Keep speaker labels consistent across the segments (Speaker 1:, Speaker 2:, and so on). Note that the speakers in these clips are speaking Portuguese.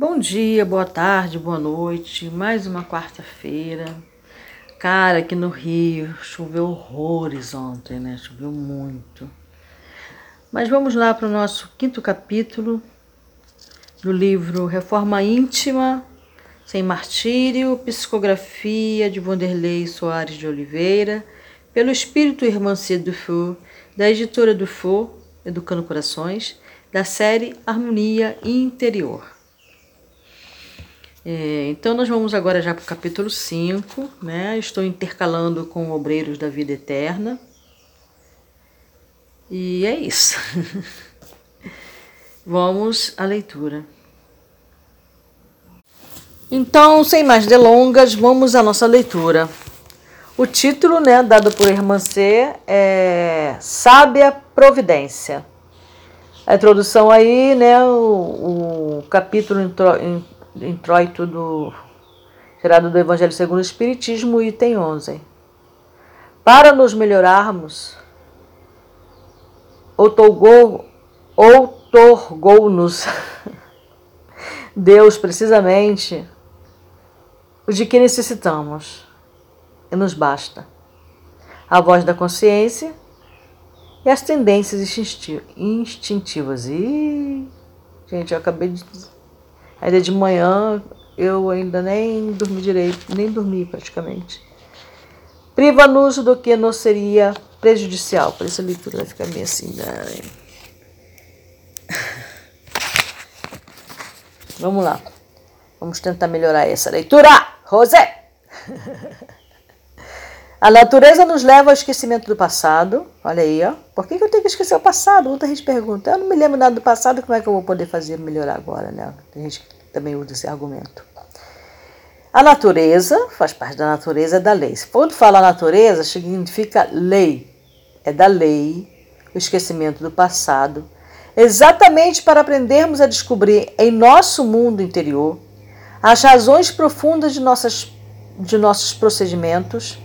Speaker 1: Bom dia, boa tarde, boa noite. Mais uma quarta-feira. Cara, aqui no Rio choveu horrores ontem, né? Choveu muito. Mas vamos lá para o nosso quinto capítulo do livro Reforma Íntima, Sem Martírio, Psicografia de Vanderlei Soares de Oliveira, pelo Espírito Irmãncia do Fou, da editora do Fou, Educando Corações, da série Harmonia Interior. É, então, nós vamos agora já para o capítulo 5, né? Estou intercalando com Obreiros da Vida Eterna. E é isso. vamos à leitura. Então, sem mais delongas, vamos à nossa leitura. O título, né, dado por Irmã C, é Sábia Providência. A introdução aí, né, o, o capítulo introito do tirado do Evangelho segundo o Espiritismo, item 11. Para nos melhorarmos, outorgou-nos Deus precisamente o de que necessitamos e nos basta. A voz da consciência e as tendências instintivas. E, gente, eu acabei de Ainda de manhã eu ainda nem dormi direito, nem dormi praticamente. Priva-nos do que não seria prejudicial. Por isso a leitura vai ficar meio assim. Né? Vamos lá. Vamos tentar melhorar essa leitura. José! A natureza nos leva ao esquecimento do passado. Olha aí, ó. Por que, eu tenho que esquecer o passado? Muita gente pergunta. Eu não me lembro nada do passado, como é que eu vou poder fazer melhorar agora, né? Tem gente que também usa esse argumento. A natureza faz parte da natureza da lei. Quando fala natureza, significa lei. É da lei, o esquecimento do passado, exatamente para aprendermos a descobrir em nosso mundo interior as razões profundas de, nossas, de nossos procedimentos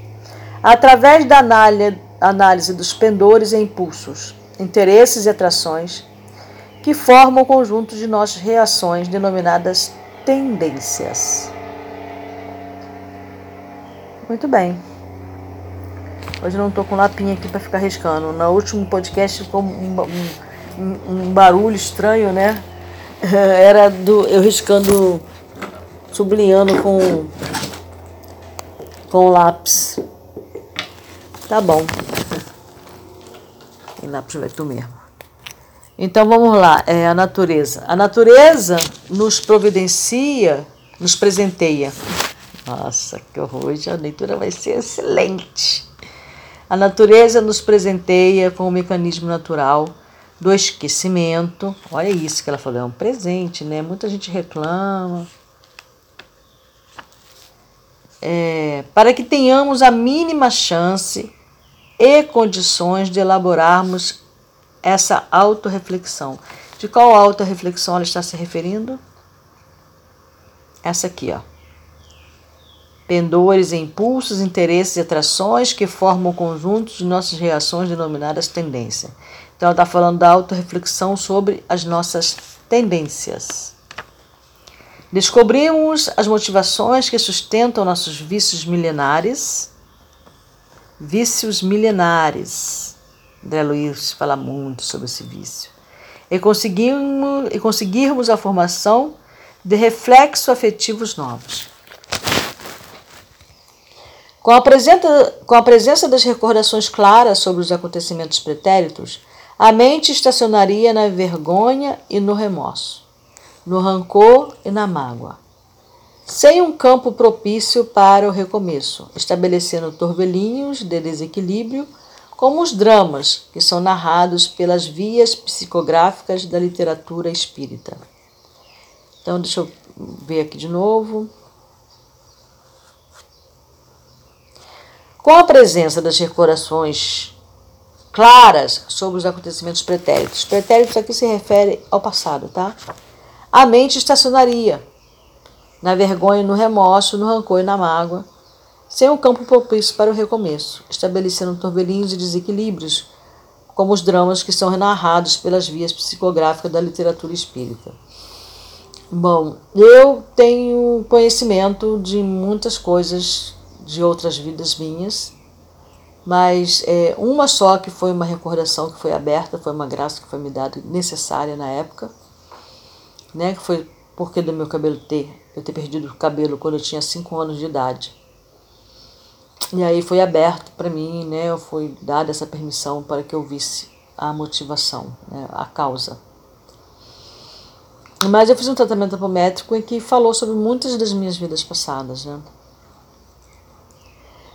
Speaker 1: através da análise dos pendores e impulsos, interesses e atrações que formam o conjunto de nossas reações denominadas tendências. Muito bem. Hoje não estou com lapinha aqui para ficar riscando. No último podcast ficou um, um, um, barulho estranho, né? Era do eu riscando, sublinhando com com lápis. Tá bom. Tu mesmo. Então vamos lá, é a natureza. A natureza nos providencia, nos presenteia. Nossa, que horror! Hoje a leitura vai ser excelente. A natureza nos presenteia com o mecanismo natural do esquecimento. Olha isso que ela falou, é um presente, né? Muita gente reclama. É, para que tenhamos a mínima chance e condições de elaborarmos essa autorreflexão. De qual autorreflexão ela está se referindo? Essa aqui, ó. Pendores impulsos, interesses e atrações que formam o conjunto de nossas reações denominadas tendência. Então, ela está falando da autorreflexão sobre as nossas tendências. Descobrimos as motivações que sustentam nossos vícios milenares. Vícios milenares. André Luiz fala muito sobre esse vício. E conseguirmos, e conseguirmos a formação de reflexos afetivos novos. Com a, presença, com a presença das recordações claras sobre os acontecimentos pretéritos, a mente estacionaria na vergonha e no remorso, no rancor e na mágoa, sem um campo propício para o recomeço, estabelecendo torvelinhos de desequilíbrio, como os dramas que são narrados pelas vias psicográficas da literatura espírita. Então, deixa eu ver aqui de novo. Com a presença das recordações claras sobre os acontecimentos pretéritos, pretéritos aqui se refere ao passado, tá? A mente estacionaria na vergonha, no remorso, no rancor e na mágoa, sem um campo propício para o recomeço, estabelecendo torvelinhos e desequilíbrios, como os dramas que são narrados pelas vias psicográficas da literatura espírita. Bom, eu tenho conhecimento de muitas coisas de outras vidas minhas, mas é, uma só que foi uma recordação que foi aberta, foi uma graça que foi me dada necessária na época, né, que foi porque do meu cabelo ter, eu ter perdido o cabelo quando eu tinha 5 anos de idade. E aí foi aberto para mim, né, foi dada essa permissão para que eu visse a motivação, né, a causa. Mas eu fiz um tratamento apométrico em que falou sobre muitas das minhas vidas passadas. Né?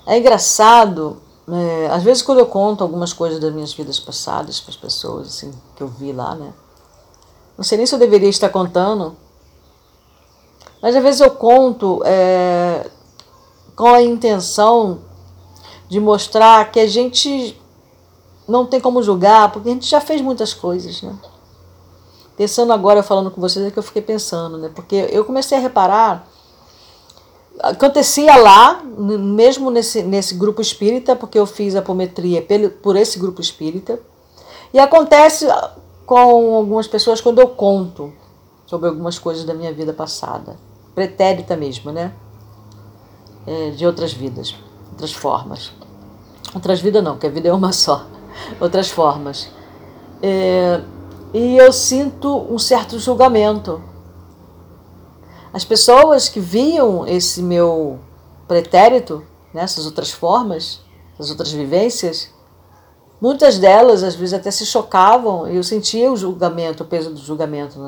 Speaker 1: É engraçado, é, às vezes quando eu conto algumas coisas das minhas vidas passadas para as pessoas assim, que eu vi lá, né? Não sei nem se eu deveria estar contando, mas às vezes eu conto é, com a intenção de mostrar que a gente não tem como julgar, porque a gente já fez muitas coisas, né? Pensando agora, falando com vocês, é que eu fiquei pensando, né? Porque eu comecei a reparar, acontecia lá, mesmo nesse, nesse grupo espírita, porque eu fiz apometria por esse grupo espírita, e acontece com algumas pessoas quando eu conto sobre algumas coisas da minha vida passada, pretérita mesmo, né? É, de outras vidas, outras formas. Outras vidas não, porque a vida é uma só. Outras formas. É, e eu sinto um certo julgamento. As pessoas que viam esse meu pretérito, nessas né, outras formas, essas outras vivências, muitas delas às vezes até se chocavam eu sentia o julgamento, o peso do julgamento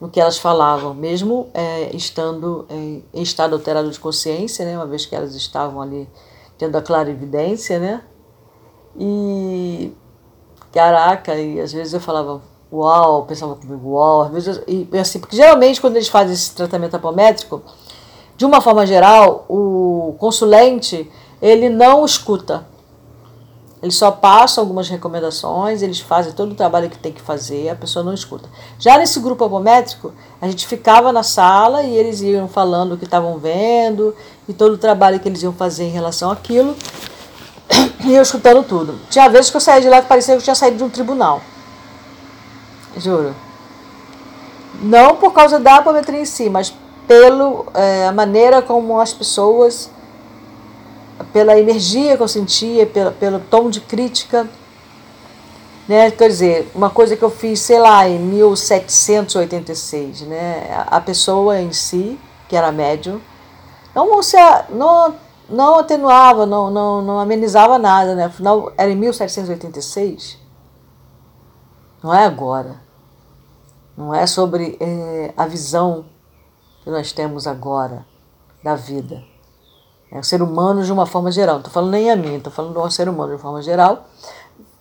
Speaker 1: no que elas falavam, mesmo é, estando em, em, estado alterado de consciência, né, uma vez que elas estavam ali tendo a clara evidência, né? E caraca, e às vezes eu falava, uau, pensava comigo, uau, às vezes, e assim, porque geralmente quando eles fazem esse tratamento apométrico, de uma forma geral, o consulente, ele não escuta. Eles só passam algumas recomendações, eles fazem todo o trabalho que tem que fazer, a pessoa não escuta. Já nesse grupo apométrico, a gente ficava na sala e eles iam falando o que estavam vendo e todo o trabalho que eles iam fazer em relação àquilo. E eu escutando tudo. Tinha vezes que eu saía de lá que parecia que eu tinha saído de um tribunal. Juro. Não por causa da apometria em si, mas pela é, maneira como as pessoas, pela energia que eu sentia, pela, pelo tom de crítica. Né? Quer dizer, uma coisa que eu fiz, sei lá, em 1786, né? a pessoa em si, que era médium, não, se, não não atenuava, não, não, não amenizava nada, né? Afinal, era em 1786. Não é agora. Não é sobre é, a visão que nós temos agora da vida. É o ser humano de uma forma geral. Não estou falando nem a mim, estou falando do ser humano de uma forma geral.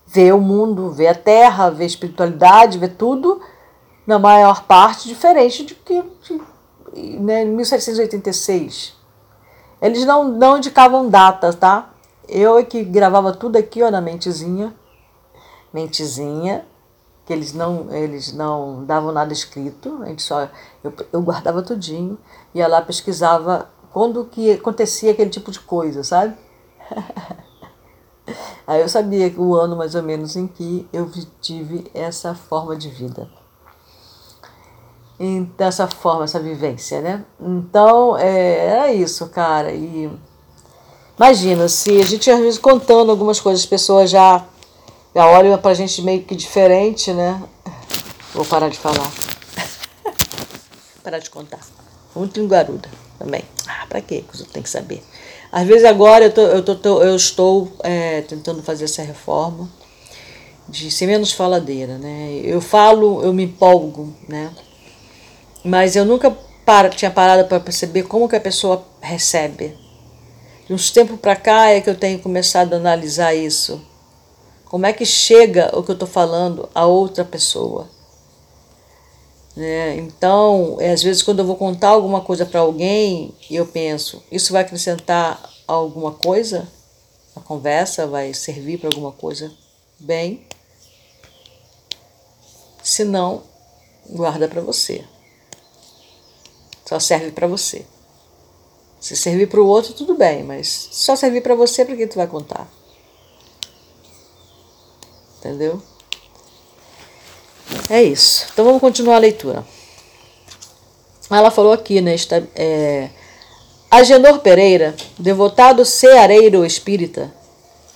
Speaker 1: Vê o mundo, vê a terra, vê a espiritualidade, vê tudo, na maior parte, diferente de que em né, 1786. Eles não, não indicavam datas, tá? Eu é que gravava tudo aqui ó, na mentezinha. Mentezinha, que eles não, eles não davam nada escrito, a gente só, eu, eu guardava tudinho, ia lá, pesquisava quando que acontecia aquele tipo de coisa, sabe? Aí eu sabia o ano mais ou menos em que eu tive essa forma de vida dessa forma, essa vivência, né? Então, é, era isso, cara. E imagina, se a gente às vezes contando algumas coisas, as pessoas já, já olham pra gente meio que diferente, né? Vou parar de falar. parar de contar. Muito linguaruda também. Ah, pra quê? Tem que saber. Às vezes agora eu, tô, eu, tô, eu estou é, tentando fazer essa reforma de ser menos faladeira, né? Eu falo, eu me empolgo, né? Mas eu nunca para, tinha parado para perceber como que a pessoa recebe. De uns tempos para cá é que eu tenho começado a analisar isso. Como é que chega o que eu estou falando a outra pessoa? Né? Então, é, às vezes, quando eu vou contar alguma coisa para alguém, eu penso: isso vai acrescentar alguma coisa? A conversa vai servir para alguma coisa? Bem, se não, guarda para você. Só serve para você. Se servir para o outro, tudo bem, mas só servir para você, para quem tu vai contar? Entendeu? É isso. Então vamos continuar a leitura. ela falou aqui, né? Está, é, Agenor Pereira, devotado ceareiro espírita,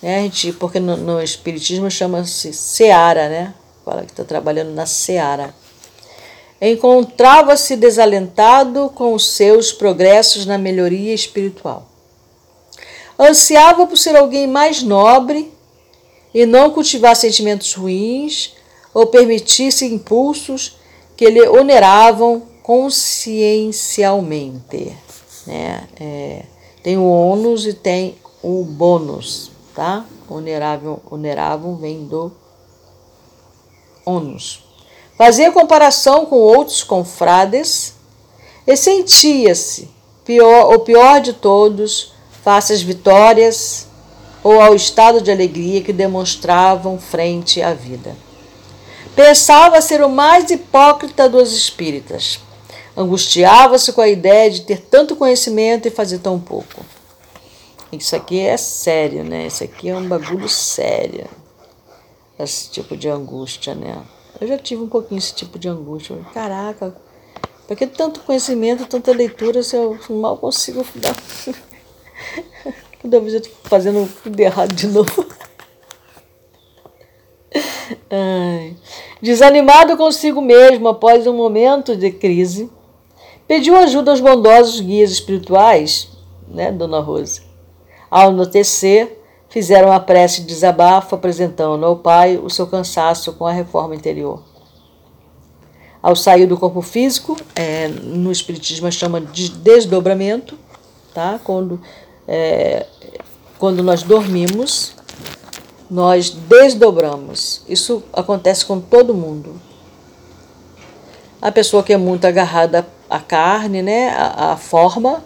Speaker 1: né? A gente, porque no, no espiritismo chama-se seara, né? Fala que está trabalhando na seara. Encontrava-se desalentado com os seus progressos na melhoria espiritual. Ansiava por ser alguém mais nobre e não cultivar sentimentos ruins ou permitisse impulsos que lhe oneravam consciencialmente. Né? É, tem o ônus e tem o bônus, tá? Onerável, oneravam vem do ônus. Fazia comparação com outros confrades e sentia-se pior, o pior de todos face às vitórias ou ao estado de alegria que demonstravam frente à vida. Pensava ser o mais hipócrita dos espíritas. Angustiava-se com a ideia de ter tanto conhecimento e fazer tão pouco. Isso aqui é sério, né? Isso aqui é um bagulho sério. Esse tipo de angústia, né? Eu já tive um pouquinho esse tipo de angústia. Caraca, por que tanto conhecimento, tanta leitura se eu mal consigo dar? Toda vez eu tô fazendo tudo errado de novo. Desanimado consigo mesmo após um momento de crise, pediu ajuda aos bondosos guias espirituais, né, Dona Rose. Ao anoitecer, fizeram a prece de desabafo, apresentando ao pai o seu cansaço com a reforma interior. Ao sair do corpo físico, é, no Espiritismo chama de desdobramento, tá? quando é, quando nós dormimos, nós desdobramos. Isso acontece com todo mundo. A pessoa que é muito agarrada à carne, né, à, à forma,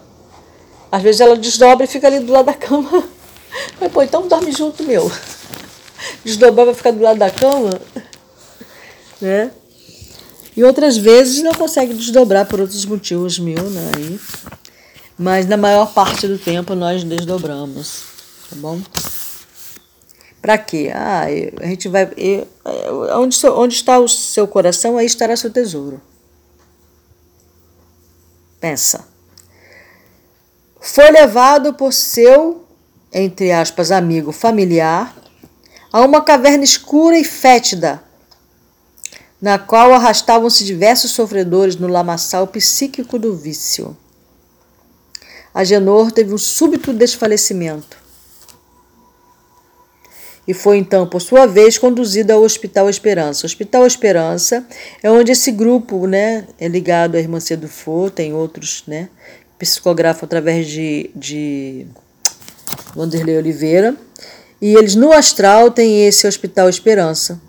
Speaker 1: às vezes ela desdobra e fica ali do lado da cama. Mas, pô, então dorme junto, meu. Desdobrar vai ficar do lado da cama, né? E outras vezes não consegue desdobrar por outros motivos mil, né? Aí mas na maior parte do tempo nós desdobramos, tá bom? Para quê? Ah, a gente vai. Onde, onde está o seu coração, aí estará seu tesouro. Pensa. Foi levado por seu, entre aspas, amigo familiar, a uma caverna escura e fétida, na qual arrastavam-se diversos sofredores no lamaçal psíquico do vício. Agenor teve um súbito desfalecimento e foi então, por sua vez, conduzida ao Hospital Esperança. O Hospital Esperança é onde esse grupo né, é ligado à Irmã Cedo For, tem outros, né, psicografam através de, de Vanderlei Oliveira. E eles no astral têm esse Hospital Esperança.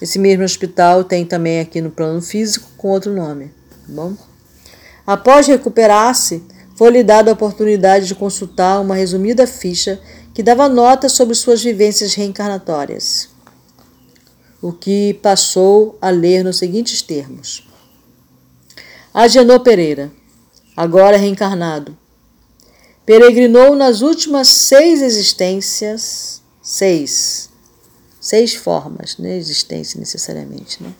Speaker 1: Esse mesmo hospital tem também aqui no plano físico com outro nome. Tá bom? Após recuperar-se, foi-lhe dada a oportunidade de consultar uma resumida ficha que dava nota sobre suas vivências reencarnatórias, o que passou a ler nos seguintes termos. Agenor Pereira, agora reencarnado, peregrinou nas últimas seis existências, seis, seis formas, né, existência necessariamente, né?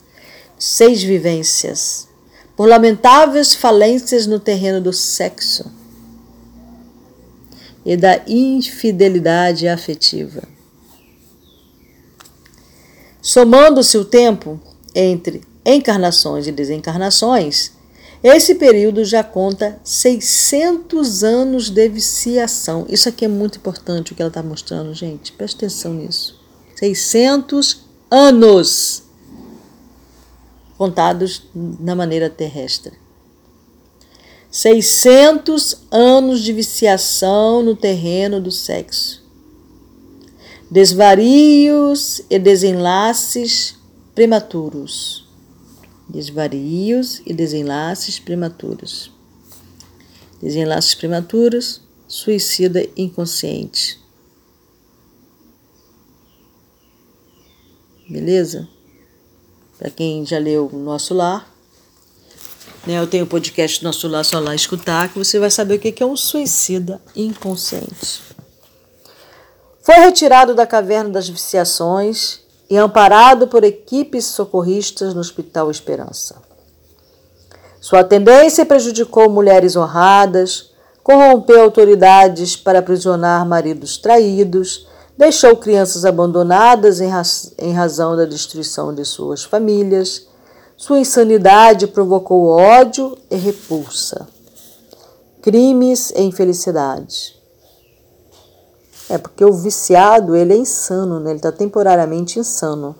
Speaker 1: seis vivências por lamentáveis falências no terreno do sexo e da infidelidade afetiva. Somando-se o tempo entre encarnações e desencarnações, esse período já conta 600 anos de viciação. Isso aqui é muito importante o que ela está mostrando, gente. Preste atenção nisso. 600 anos contados na maneira terrestre. 600 anos de viciação no terreno do sexo. Desvarios e desenlaces prematuros. Desvarios e desenlaces prematuros. Desenlaces prematuros, suicida inconsciente. Beleza? Para quem já leu Nosso Lar, né, eu tenho o podcast Nosso Lar, só lá escutar, que você vai saber o que é um suicida inconsciente. Foi retirado da caverna das viciações e amparado por equipes socorristas no Hospital Esperança. Sua tendência prejudicou mulheres honradas, corrompeu autoridades para aprisionar maridos traídos, deixou crianças abandonadas em, raz em razão da destruição de suas famílias. Sua insanidade provocou ódio e repulsa, crimes e infelicidade. É porque o viciado ele é insano, né? ele está temporariamente insano.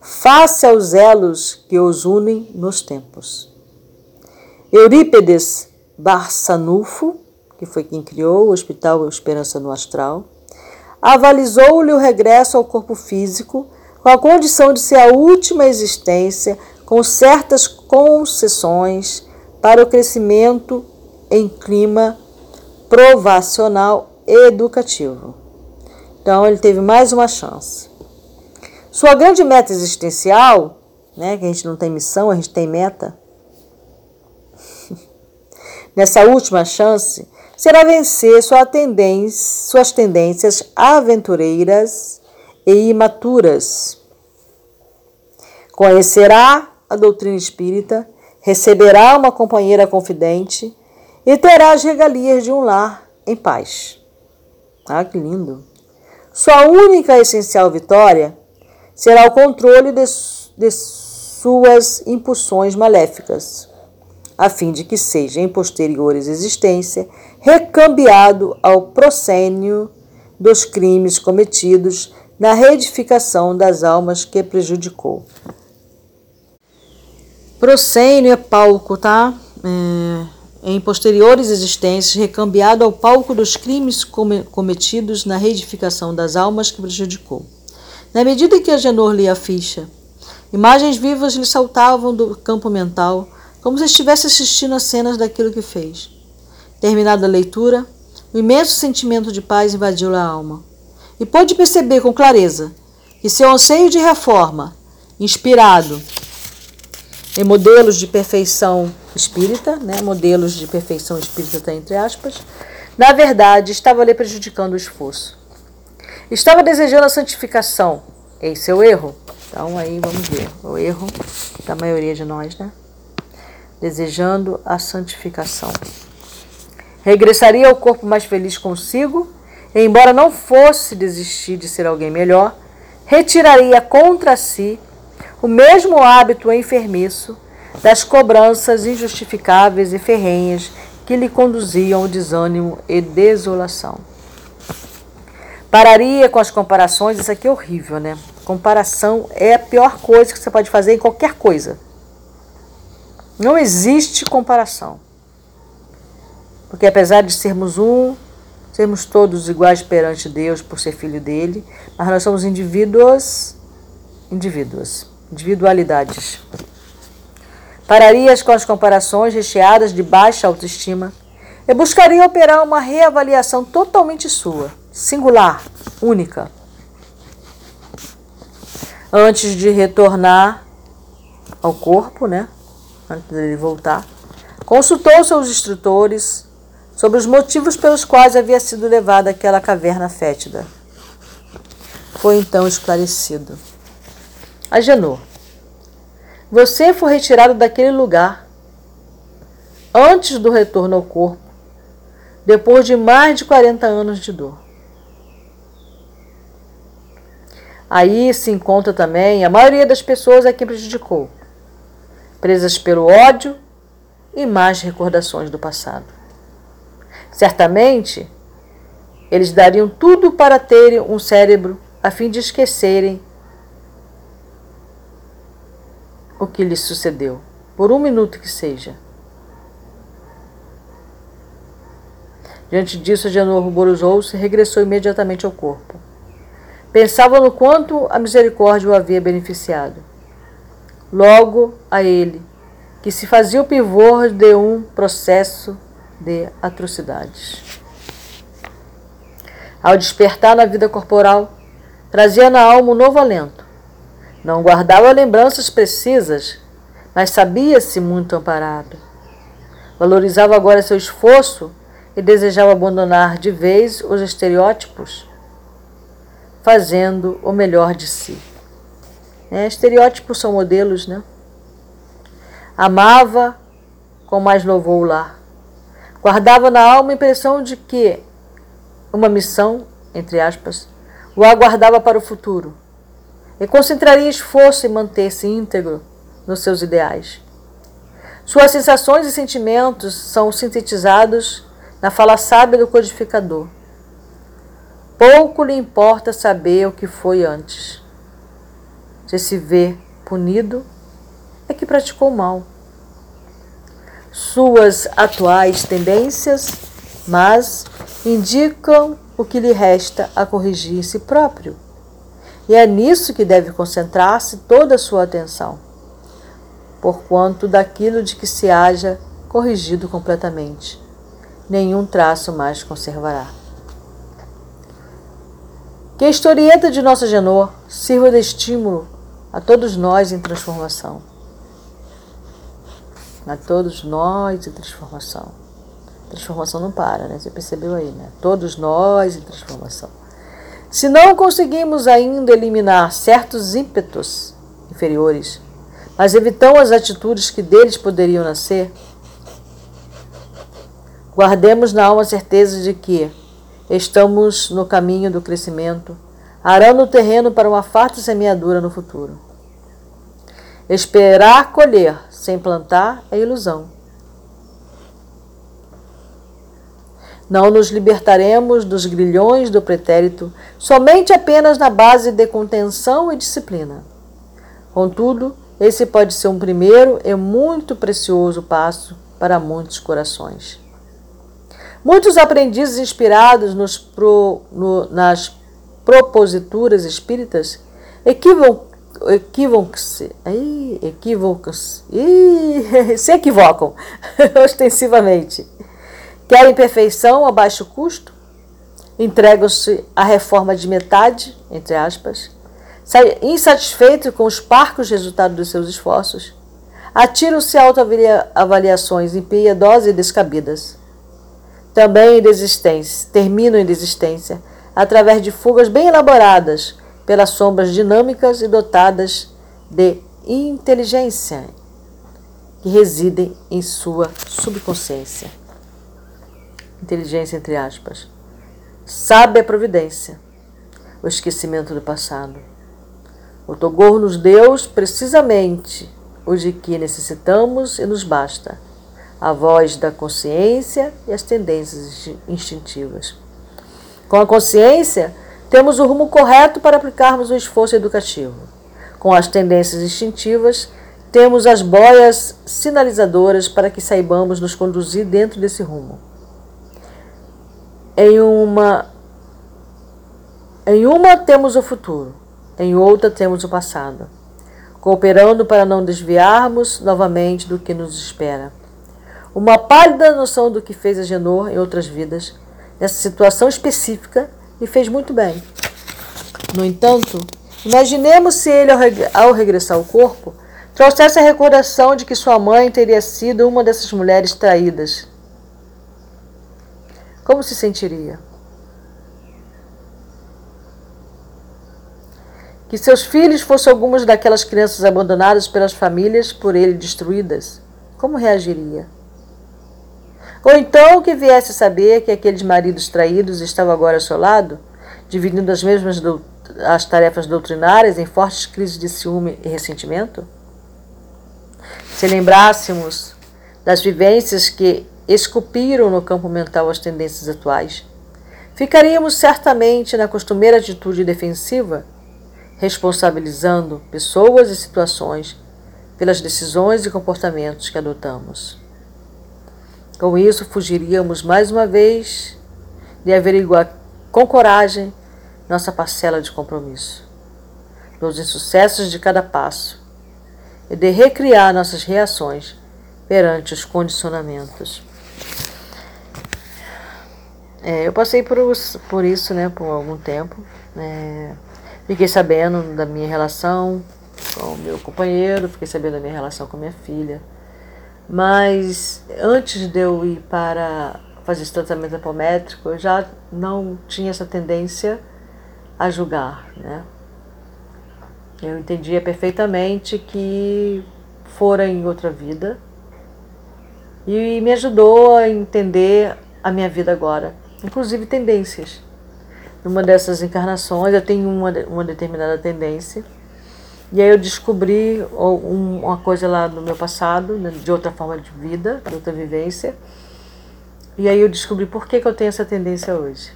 Speaker 1: Face aos elos que os unem nos tempos. Eurípedes Barçanufo, que foi quem criou o Hospital Esperança no Astral, avalizou-lhe o regresso ao corpo físico com a condição de ser a última existência com certas concessões para o crescimento em clima provacional e educativo. Então ele teve mais uma chance. Sua grande meta existencial, né, que a gente não tem missão, a gente tem meta, nessa última chance, será vencer sua tendência, suas tendências aventureiras e imaturas. Conhecerá a doutrina espírita, receberá uma companheira confidente e terá as regalias de um lar em paz. Ah, que lindo! Sua única essencial vitória será o controle de, de suas impulsões maléficas a fim de que seja em posteriores existência recambiado ao proscênio dos crimes cometidos na reedificação das almas que prejudicou. Proscênio é palco, tá? É, em posteriores existências, recambiado ao palco dos crimes cometidos na reedificação das almas que prejudicou. Na medida que Agenor lia a ficha, imagens vivas lhe saltavam do campo mental, como se estivesse assistindo a cenas daquilo que fez. Terminada a leitura, o imenso sentimento de paz invadiu a alma e pôde perceber com clareza que seu anseio de reforma, inspirado em modelos de perfeição espírita, né, modelos de perfeição espírita está entre aspas, na verdade estava lhe prejudicando o esforço. Estava desejando a santificação. Esse é o erro. Então aí vamos ver, o erro da maioria de nós, né? desejando a santificação. Regressaria ao corpo mais feliz consigo, embora não fosse desistir de ser alguém melhor, retiraria contra si o mesmo hábito enfermiço das cobranças injustificáveis e ferrenhas que lhe conduziam ao desânimo e desolação. Pararia com as comparações, isso aqui é horrível, né? Comparação é a pior coisa que você pode fazer em qualquer coisa. Não existe comparação. Porque apesar de sermos um, sermos todos iguais perante Deus por ser filho dele, mas nós somos indivíduos, indivíduos, individualidades. Pararias com as comparações recheadas de baixa autoestima e buscaria operar uma reavaliação totalmente sua, singular, única. Antes de retornar ao corpo, né? antes dele voltar, consultou seus instrutores sobre os motivos pelos quais havia sido levado àquela caverna fétida. Foi então esclarecido. Agenor, você foi retirado daquele lugar antes do retorno ao corpo, depois de mais de 40 anos de dor. Aí se encontra também a maioria das pessoas a quem prejudicou presas pelo ódio e más recordações do passado. Certamente, eles dariam tudo para terem um cérebro a fim de esquecerem o que lhes sucedeu, por um minuto que seja. Diante disso, Agenor ruborizou-se e regressou imediatamente ao corpo. Pensava no quanto a misericórdia o havia beneficiado logo a ele, que se fazia o pivô de um processo de atrocidades. Ao despertar na vida corporal, trazia na alma um novo alento. Não guardava lembranças precisas, mas sabia-se muito amparado. Valorizava agora seu esforço e desejava abandonar de vez os estereótipos, fazendo o melhor de si. É, estereótipos são modelos, né? Amava com mais louvor o lar. Guardava na alma a impressão de que uma missão, entre aspas, o aguardava para o futuro e concentraria esforço em manter-se íntegro nos seus ideais. Suas sensações e sentimentos são sintetizados na fala sábia do codificador. Pouco lhe importa saber o que foi antes. Se se vê punido, é que praticou mal. Suas atuais tendências, mas indicam o que lhe resta a corrigir em si próprio. E é nisso que deve concentrar-se toda a sua atenção, porquanto daquilo de que se haja corrigido completamente, nenhum traço mais conservará. Que a historieta de Nossa Genor sirva de estímulo a todos nós em transformação. A todos nós em transformação. Transformação não para, né? Você percebeu aí, né? Todos nós em transformação. Se não conseguimos ainda eliminar certos ímpetos inferiores, mas evitamos as atitudes que deles poderiam nascer, guardemos na alma a certeza de que estamos no caminho do crescimento, arando o terreno para uma farta semeadura no futuro. Esperar colher sem plantar é ilusão. Não nos libertaremos dos grilhões do pretérito somente apenas na base de contenção e disciplina. Contudo, esse pode ser um primeiro e muito precioso passo para muitos corações. Muitos aprendizes inspirados nos pro, no, nas proposituras espíritas equivocam-se, equivocam-se, se equivocam ostensivamente. Querem perfeição a baixo custo? Entregam-se à reforma de metade, entre aspas, insatisfeitos com os parcos resultados dos seus esforços, atiram-se a autoavaliações impiedosas e descabidas. Também em desistência, terminam em desistência, através de fugas bem elaboradas, pelas sombras dinâmicas e dotadas de inteligência que residem em sua subconsciência inteligência entre aspas. Sabe a providência, o esquecimento do passado. O Togor nos deu precisamente o de que necessitamos e nos basta, a voz da consciência e as tendências instintivas. Com a consciência, temos o rumo correto para aplicarmos o esforço educativo. Com as tendências instintivas, temos as boias sinalizadoras para que saibamos nos conduzir dentro desse rumo. Em uma em uma temos o futuro, em outra temos o passado, cooperando para não desviarmos novamente do que nos espera. Uma pálida noção do que fez a Genor em outras vidas, nessa situação específica, e fez muito bem. No entanto, imaginemos se ele, ao regressar ao corpo, trouxesse a recordação de que sua mãe teria sido uma dessas mulheres traídas como se sentiria? Que seus filhos fossem algumas daquelas crianças abandonadas pelas famílias por ele destruídas, como reagiria? Ou então que viesse saber que aqueles maridos traídos estavam agora ao seu lado, dividindo as mesmas as tarefas doutrinárias em fortes crises de ciúme e ressentimento? Se lembrássemos das vivências que esculpiram no campo mental as tendências atuais, ficaríamos certamente na costumeira atitude defensiva, responsabilizando pessoas e situações pelas decisões e comportamentos que adotamos. Com isso, fugiríamos mais uma vez de averiguar com coragem nossa parcela de compromisso, nos insucessos de cada passo, e de recriar nossas reações perante os condicionamentos. É, eu passei por, por isso, né, por algum tempo. É, fiquei sabendo da minha relação com o meu companheiro, fiquei sabendo da minha relação com minha filha. Mas antes de eu ir para fazer esse tratamento apométrico, eu já não tinha essa tendência a julgar, né? Eu entendia perfeitamente que fora em outra vida e me ajudou a entender a minha vida agora, inclusive tendências. Numa dessas encarnações, eu tenho uma, uma determinada tendência, e aí eu descobri uma coisa lá no meu passado, né, de outra forma de vida, de outra vivência, e aí eu descobri por que, que eu tenho essa tendência hoje.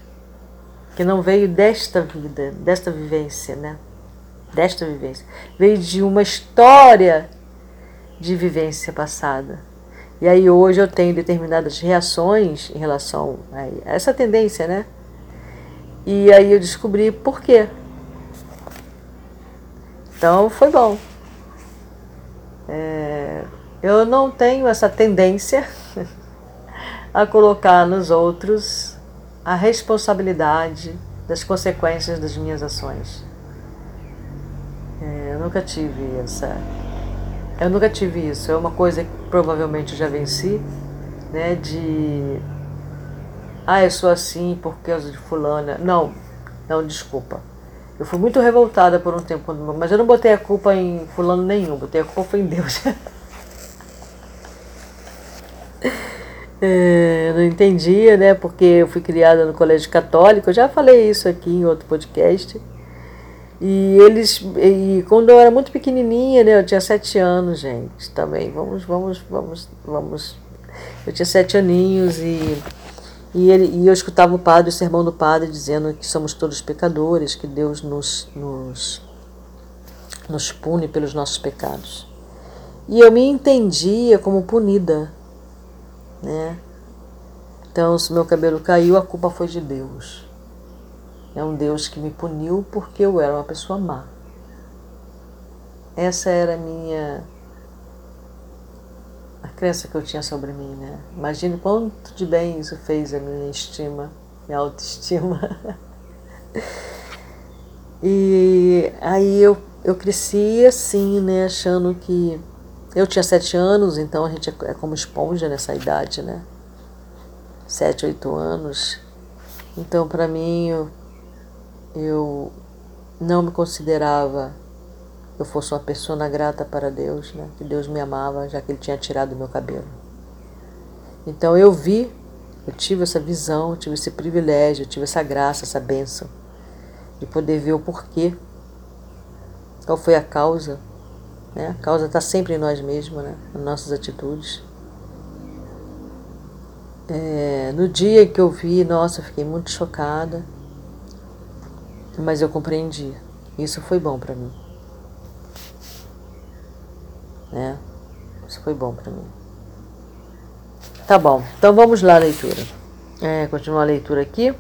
Speaker 1: Que não veio desta vida, desta vivência, né? Desta vivência. Veio de uma história de vivência passada. E aí hoje eu tenho determinadas reações em relação a essa tendência, né? E aí eu descobri por quê. Então foi bom. É, eu não tenho essa tendência a colocar nos outros a responsabilidade das consequências das minhas ações. É, eu nunca tive essa eu nunca tive isso. É uma coisa que provavelmente eu já venci, né? De. Ah, eu sou assim por causa de fulana. Não, não, desculpa. Eu fui muito revoltada por um tempo, mas eu não botei a culpa em fulano nenhum, botei a culpa em Deus. é, não entendia, né? Porque eu fui criada no colégio católico, eu já falei isso aqui em outro podcast. E eles, e quando eu era muito pequenininha, né, eu tinha sete anos, gente, também, vamos, vamos, vamos, vamos, eu tinha sete aninhos e, e, ele, e eu escutava o padre, o sermão do padre, dizendo que somos todos pecadores, que Deus nos, nos, nos pune pelos nossos pecados. E eu me entendia como punida, né? Então, se meu cabelo caiu, a culpa foi de Deus. É um Deus que me puniu porque eu era uma pessoa má. Essa era a minha crença que eu tinha sobre mim, né? Imagine quanto de bem isso fez a minha estima, minha autoestima. e aí eu, eu cresci assim, né? Achando que eu tinha sete anos, então a gente é como esponja nessa idade, né? Sete, oito anos. Então, para mim, eu eu não me considerava eu fosse uma pessoa grata para Deus, né? que Deus me amava, já que Ele tinha tirado o meu cabelo. Então eu vi, eu tive essa visão, eu tive esse privilégio, eu tive essa graça, essa bênção de poder ver o porquê, qual foi a causa. Né? A causa está sempre em nós mesmos, né? nas nossas atitudes. É, no dia que eu vi, nossa, eu fiquei muito chocada mas eu compreendi. Isso foi bom para mim. Né? Isso foi bom para mim. Tá bom, então vamos lá a leitura. É, a leitura aqui.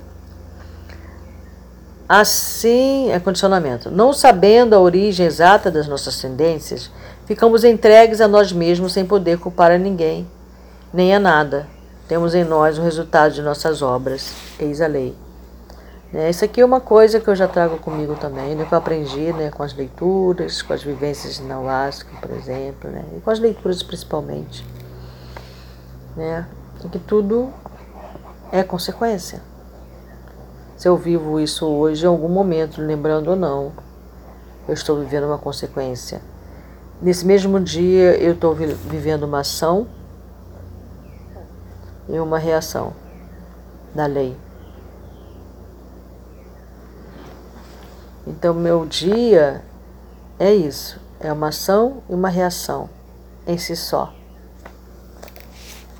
Speaker 1: Assim, é condicionamento. Não sabendo a origem exata das nossas tendências, ficamos entregues a nós mesmos sem poder culpar a ninguém, nem a nada. Temos em nós o resultado de nossas obras. Eis a lei. É, isso aqui é uma coisa que eu já trago comigo também, né, que eu aprendi né, com as leituras, com as vivências na UASC, por exemplo, né, e com as leituras principalmente. Né, que tudo é consequência. Se eu vivo isso hoje, em algum momento, lembrando ou não, eu estou vivendo uma consequência. Nesse mesmo dia, eu estou vivendo uma ação e uma reação da lei. Então, meu dia é isso: é uma ação e uma reação em si só.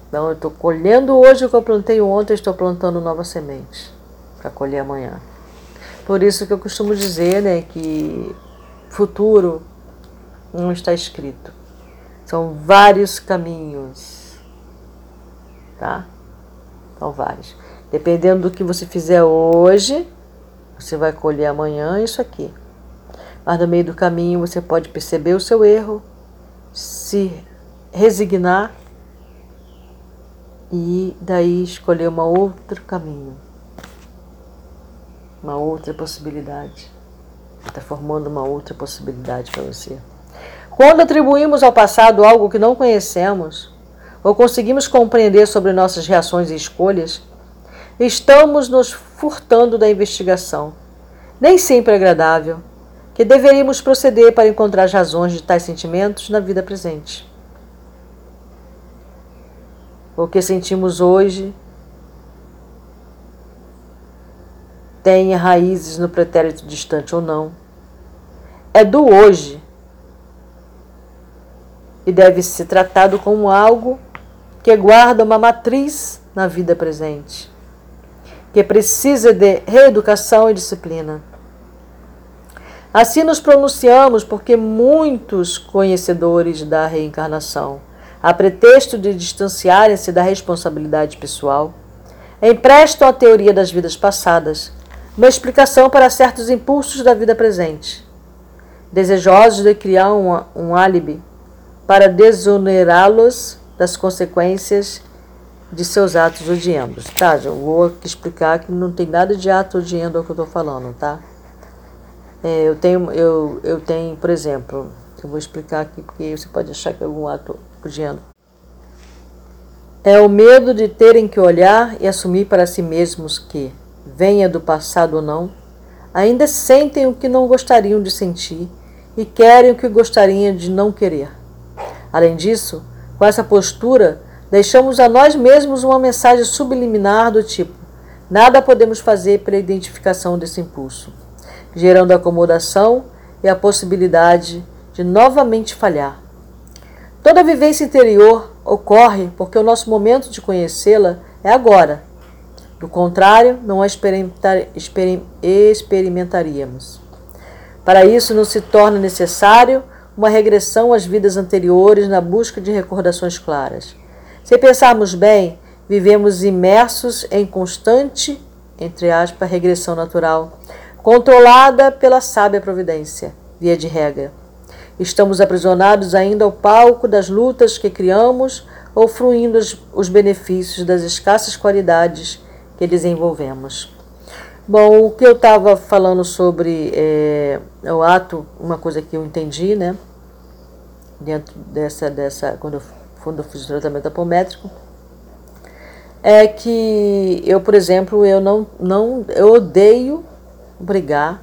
Speaker 1: Então, eu estou colhendo hoje o que eu plantei ontem, estou plantando novas sementes para colher amanhã. Por isso que eu costumo dizer né, que futuro não está escrito. São vários caminhos. Tá? São vários. Dependendo do que você fizer hoje, você vai colher amanhã isso aqui. Mas no meio do caminho você pode perceber o seu erro, se resignar e daí escolher um outro caminho, uma outra possibilidade. Está formando uma outra possibilidade para você. Quando atribuímos ao passado algo que não conhecemos, ou conseguimos compreender sobre nossas reações e escolhas, estamos nos furtando da investigação, nem sempre agradável, que deveríamos proceder para encontrar as razões de tais sentimentos na vida presente. O que sentimos hoje tem raízes no pretérito distante ou não. É do hoje e deve ser tratado como algo que guarda uma matriz na vida presente, que precisa de reeducação e disciplina. Assim nos pronunciamos porque muitos conhecedores da reencarnação, a pretexto de distanciarem-se da responsabilidade pessoal, emprestam à teoria das vidas passadas uma explicação para certos impulsos da vida presente, desejosos de criar um, um álibi para desonerá-los das consequências de seus atos odiendos. Tá, eu vou explicar que não tem nada de ato odiando ao que eu estou falando, tá? É, eu, tenho, eu, eu tenho, por exemplo, eu vou explicar aqui porque você pode achar que é algum ato odiando. É o medo de terem que olhar e assumir para si mesmos que, venha do passado ou não, ainda sentem o que não gostariam de sentir e querem o que gostariam de não querer. Além disso, com essa postura, deixamos a nós mesmos uma mensagem subliminar do tipo: nada podemos fazer pela identificação desse impulso, gerando acomodação e a possibilidade de novamente falhar. Toda vivência interior ocorre porque o nosso momento de conhecê-la é agora. Do contrário, não a experimentar, experimentaríamos. Para isso, não se torna necessário uma regressão às vidas anteriores na busca de recordações claras. Se pensarmos bem, vivemos imersos em constante, entre aspas, regressão natural, controlada pela sábia providência, via de regra. Estamos aprisionados ainda ao palco das lutas que criamos ou fruindo os benefícios das escassas qualidades que desenvolvemos. Bom, o que eu estava falando sobre é, o ato, uma coisa que eu entendi, né? Dentro dessa, dessa quando eu, quando eu fiz o tratamento apométrico, é que eu, por exemplo, eu não, não eu odeio brigar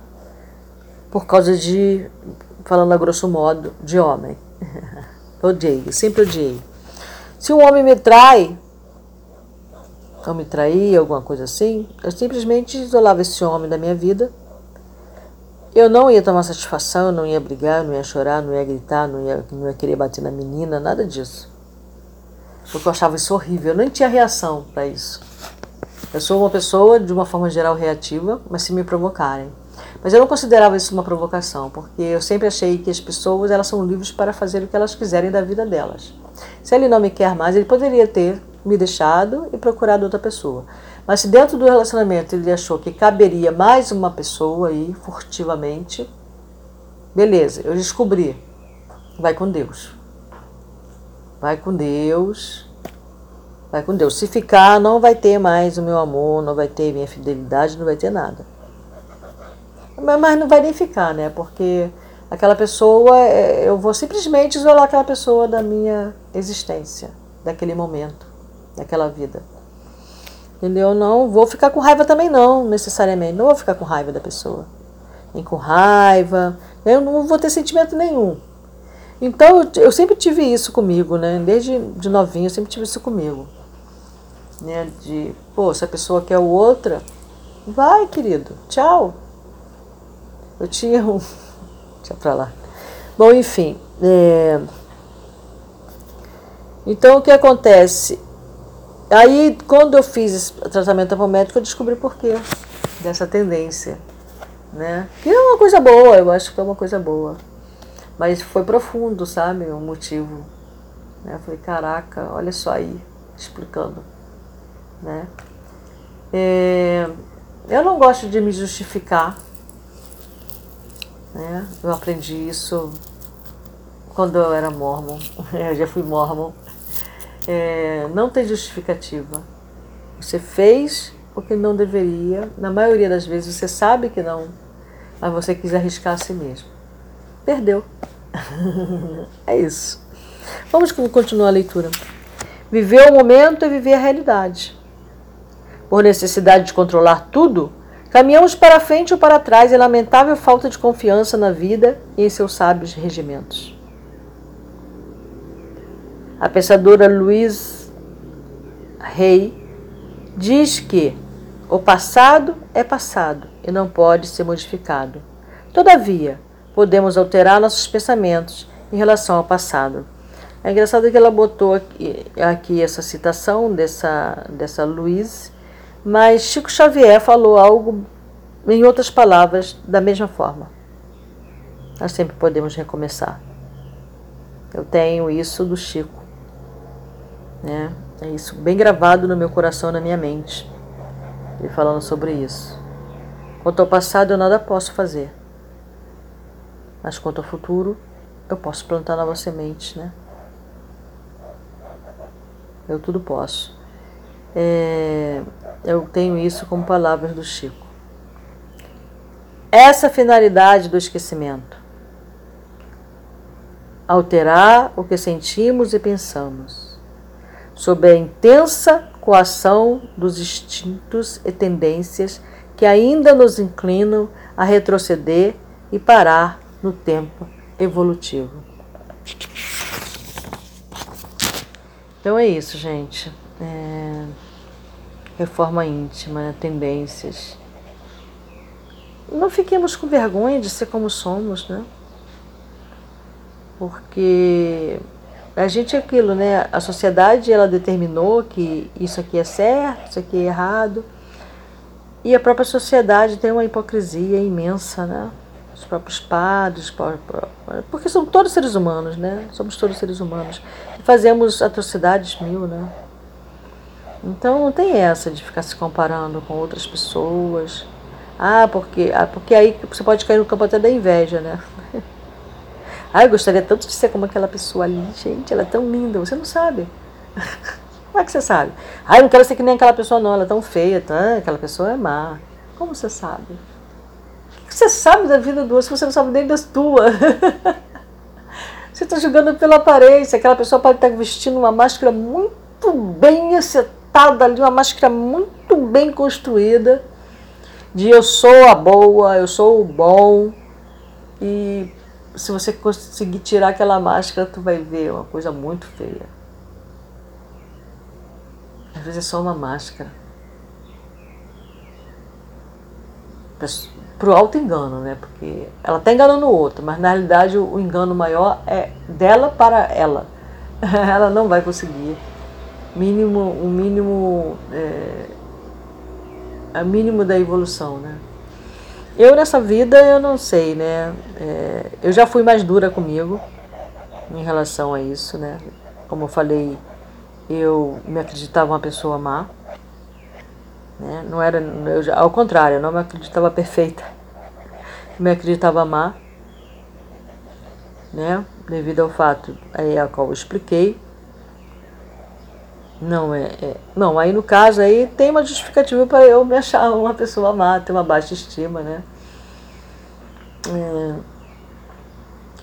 Speaker 1: por causa de, falando a grosso modo, de homem. Odeio, sempre odiei. Se um homem me trai, ou me traía, alguma coisa assim, eu simplesmente isolava esse homem da minha vida. Eu não ia tomar satisfação, eu não ia brigar, não ia chorar, não ia gritar, não ia, não ia querer bater na menina, nada disso. Porque eu achava isso horrível, eu nem tinha reação para isso. Eu sou uma pessoa, de uma forma geral, reativa, mas se me provocarem. Mas eu não considerava isso uma provocação, porque eu sempre achei que as pessoas elas são livres para fazer o que elas quiserem da vida delas. Se ele não me quer mais, ele poderia ter me deixado e procurado outra pessoa. Mas se dentro do relacionamento ele achou que caberia mais uma pessoa aí, furtivamente, beleza, eu descobri. Vai com Deus. Vai com Deus. Vai com Deus. Se ficar, não vai ter mais o meu amor, não vai ter minha fidelidade, não vai ter nada. Mas não vai nem ficar, né? Porque aquela pessoa, é, eu vou simplesmente isolar aquela pessoa da minha existência, daquele momento daquela vida. Entendeu? Não vou ficar com raiva também não, necessariamente. Não vou ficar com raiva da pessoa. Nem com raiva. Eu não vou ter sentimento nenhum. Então eu sempre tive isso comigo, né? Desde de novinho eu sempre tive isso comigo. Né? De, pô, se a pessoa quer outra, vai, querido. Tchau. Eu tinha um. Deixa pra lá. Bom, enfim. É... Então o que acontece? Aí, quando eu fiz o tratamento apométrico, eu descobri por quê dessa tendência. Né? Que é uma coisa boa, eu acho que é uma coisa boa. Mas foi profundo, sabe? O motivo. Né? Eu falei, caraca, olha só aí, explicando. Né? É, eu não gosto de me justificar. Né? Eu aprendi isso quando eu era mormon. Eu já fui mormon é, não tem justificativa. Você fez porque não deveria. Na maioria das vezes você sabe que não, mas você quis arriscar a si mesmo. Perdeu. é isso. Vamos continuar a leitura. Viver o momento é viver a realidade. Por necessidade de controlar tudo, Caminhamos para frente ou para trás em lamentável falta de confiança na vida e em seus sábios regimentos. A pensadora Louise Hay diz que o passado é passado e não pode ser modificado. Todavia, podemos alterar nossos pensamentos em relação ao passado. É engraçado que ela botou aqui, aqui essa citação dessa, dessa Luiz, mas Chico Xavier falou algo, em outras palavras, da mesma forma. Nós sempre podemos recomeçar. Eu tenho isso do Chico. Né? É isso bem gravado no meu coração e na minha mente. Ele falando sobre isso. Quanto ao passado, eu nada posso fazer. Mas quanto ao futuro, eu posso plantar novas sementes, né? Eu tudo posso. É, eu tenho isso como palavras do Chico. Essa finalidade do esquecimento. Alterar o que sentimos e pensamos, sob a intensa coação dos instintos e tendências que ainda nos inclinam a retroceder e parar no tempo evolutivo. Então é isso, gente. É... Reforma íntima, né? tendências. Não fiquemos com vergonha de ser como somos, né? Porque a gente é aquilo, né? A sociedade ela determinou que isso aqui é certo, isso aqui é errado. E a própria sociedade tem uma hipocrisia imensa, né? Os próprios padres, porque são todos seres humanos, né? Somos todos seres humanos. Fazemos atrocidades mil, né? Então não tem essa de ficar se comparando com outras pessoas. Ah, porque, ah, porque aí você pode cair no campo até da inveja, né? Ah, eu gostaria tanto de ser como aquela pessoa ali. Gente, ela é tão linda, você não sabe. Como é que você sabe? Ah, eu não quero ser que nem aquela pessoa, não. Ela é tão feia, tá? aquela pessoa é má. Como você sabe? Você sabe da vida do outro se você não sabe nem da tua? Você está julgando pela aparência. Aquela pessoa pode estar vestindo uma máscara muito bem acertada ali, uma máscara muito bem construída. De eu sou a boa, eu sou o bom. E se você conseguir tirar aquela máscara, tu vai ver uma coisa muito feia. Às vezes é só uma máscara. Para o alto engano, né? Porque ela está enganando o outro, mas na realidade o engano maior é dela para ela. ela não vai conseguir. Mínimo, o mínimo, é, é mínimo da evolução, né? Eu nessa vida eu não sei, né? É, eu já fui mais dura comigo em relação a isso, né? Como eu falei, eu me acreditava uma pessoa má. Né? Não era, eu ao contrário, eu não me acreditava perfeita. me acreditava má, né? Devido ao fato aí a qual eu expliquei. Não é, é, Não, aí no caso aí tem uma justificativa para eu me achar uma pessoa má, ter uma baixa estima, né? É,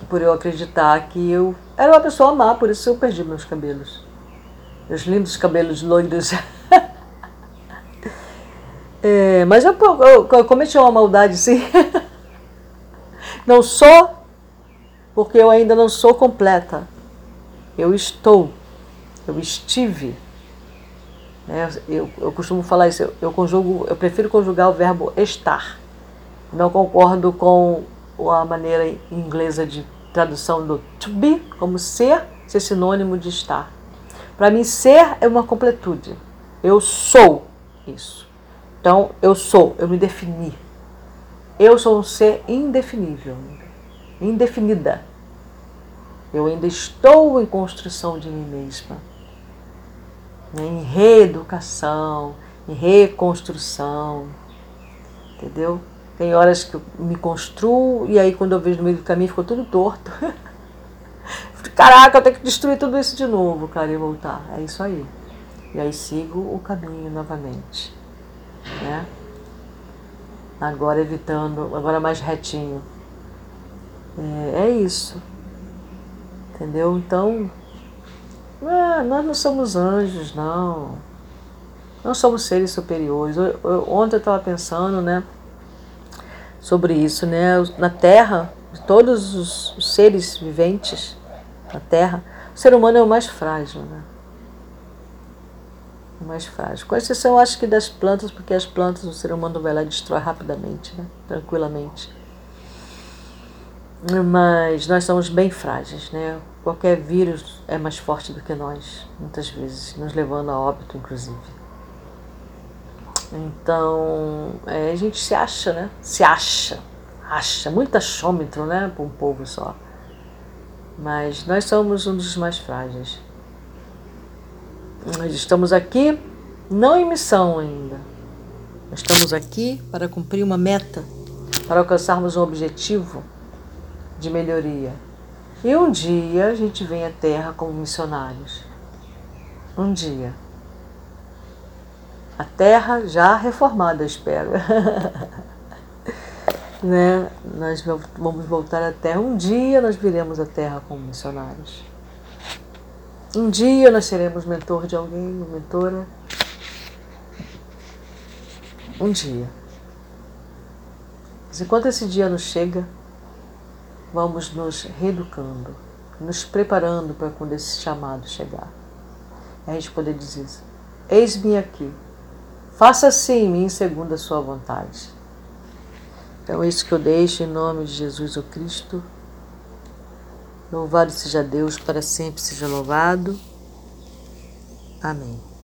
Speaker 1: por eu acreditar que eu era uma pessoa má, por isso eu perdi meus cabelos. Meus lindos cabelos loiros. é, mas eu, eu, eu cometi uma maldade, sim. não sou, porque eu ainda não sou completa. Eu estou, eu estive é, eu, eu costumo falar isso, eu, eu, conjugo, eu prefiro conjugar o verbo estar. Não concordo com a maneira inglesa de tradução do to be, como ser, ser sinônimo de estar. Para mim, ser é uma completude. Eu sou isso. Então, eu sou, eu me defini. Eu sou um ser indefinível, indefinida. Eu ainda estou em construção de mim mesma né, em reeducação, em reconstrução, entendeu? Tem horas que eu me construo e aí quando eu vejo no meio do caminho ficou tudo torto. Caraca, eu tenho que destruir tudo isso de novo, cara, e voltar. É isso aí. E aí sigo o caminho novamente. Né? Agora evitando, agora mais retinho. É, é isso. Entendeu? Então, ah, nós não somos anjos, não. Não somos seres superiores. Eu, eu, ontem eu estava pensando, né? sobre isso, né? Na Terra, todos os seres viventes na Terra, o ser humano é o mais frágil, né? Mais frágil. Com exceção, acho que das plantas, porque as plantas o ser humano vai lá e destrói rapidamente, né? tranquilamente. Mas nós somos bem frágeis, né? Qualquer vírus é mais forte do que nós, muitas vezes, nos levando a óbito, inclusive. Então, é, a gente se acha, né? Se acha, acha, muito achômetro, né? Para um povo só. Mas nós somos um dos mais frágeis. Nós estamos aqui não em missão ainda. Nós estamos aqui para cumprir uma meta, para alcançarmos um objetivo de melhoria. E um dia a gente vem à Terra como missionários. Um dia. A Terra já reformada, espero. né? Nós vamos voltar à Terra. Um dia nós viremos à Terra como missionários. Um dia nós seremos mentor de alguém, mentora. Um dia. Mas enquanto esse dia não chega, vamos nos reeducando, nos preparando para quando esse chamado chegar. a gente poder dizer: Eis-me aqui, faça-se em mim segundo a sua vontade. Então, é isso que eu deixo em nome de Jesus o Cristo. Louvado seja Deus, para sempre seja louvado. Amém.